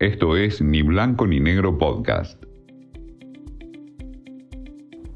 Esto es Ni Blanco ni Negro Podcast.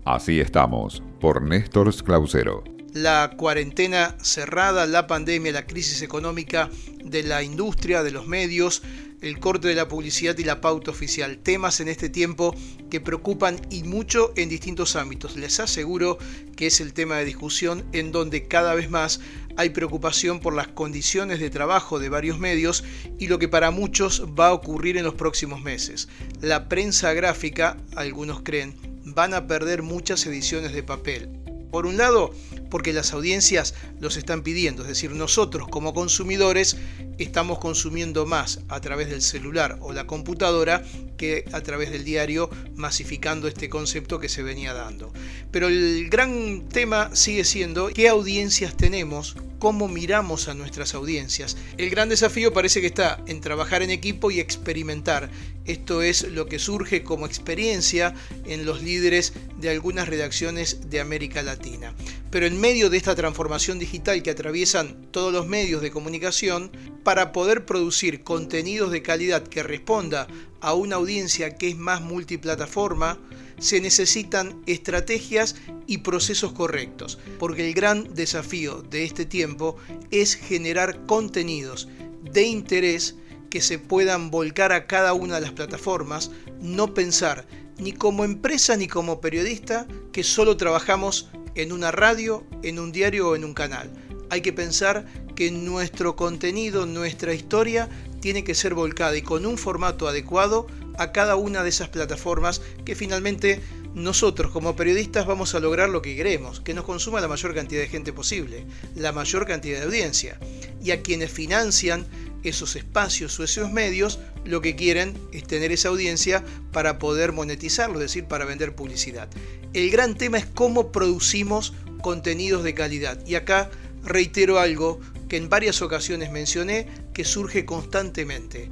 Así estamos, por Néstor Clausero. La cuarentena cerrada, la pandemia, la crisis económica de la industria, de los medios, el corte de la publicidad y la pauta oficial. Temas en este tiempo que preocupan y mucho en distintos ámbitos. Les aseguro que es el tema de discusión en donde cada vez más hay preocupación por las condiciones de trabajo de varios medios y lo que para muchos va a ocurrir en los próximos meses. La prensa gráfica, algunos creen, van a perder muchas ediciones de papel. Por un lado, porque las audiencias los están pidiendo, es decir, nosotros como consumidores estamos consumiendo más a través del celular o la computadora que a través del diario, masificando este concepto que se venía dando. Pero el gran tema sigue siendo qué audiencias tenemos, cómo miramos a nuestras audiencias. El gran desafío parece que está en trabajar en equipo y experimentar. Esto es lo que surge como experiencia en los líderes de algunas redacciones de América Latina. Pero en medio de esta transformación digital que atraviesan todos los medios de comunicación, para poder producir contenidos de calidad que responda a una audiencia que es más multiplataforma, se necesitan estrategias y procesos correctos, porque el gran desafío de este tiempo es generar contenidos de interés que se puedan volcar a cada una de las plataformas, no pensar ni como empresa ni como periodista que solo trabajamos en una radio, en un diario o en un canal. Hay que pensar que nuestro contenido, nuestra historia, tiene que ser volcada y con un formato adecuado a cada una de esas plataformas que finalmente nosotros como periodistas vamos a lograr lo que queremos, que nos consuma la mayor cantidad de gente posible, la mayor cantidad de audiencia. Y a quienes financian esos espacios o esos medios, lo que quieren es tener esa audiencia para poder monetizarlo, es decir, para vender publicidad. El gran tema es cómo producimos contenidos de calidad. Y acá reitero algo que en varias ocasiones mencioné que surge constantemente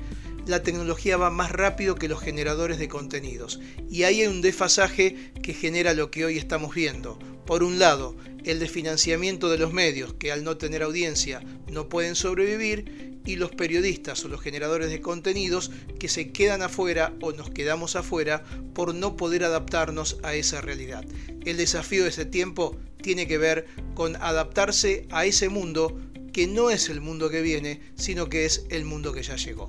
la tecnología va más rápido que los generadores de contenidos. Y ahí hay un desfasaje que genera lo que hoy estamos viendo. Por un lado, el desfinanciamiento de los medios, que al no tener audiencia no pueden sobrevivir, y los periodistas o los generadores de contenidos que se quedan afuera o nos quedamos afuera por no poder adaptarnos a esa realidad. El desafío de ese tiempo tiene que ver con adaptarse a ese mundo que no es el mundo que viene, sino que es el mundo que ya llegó.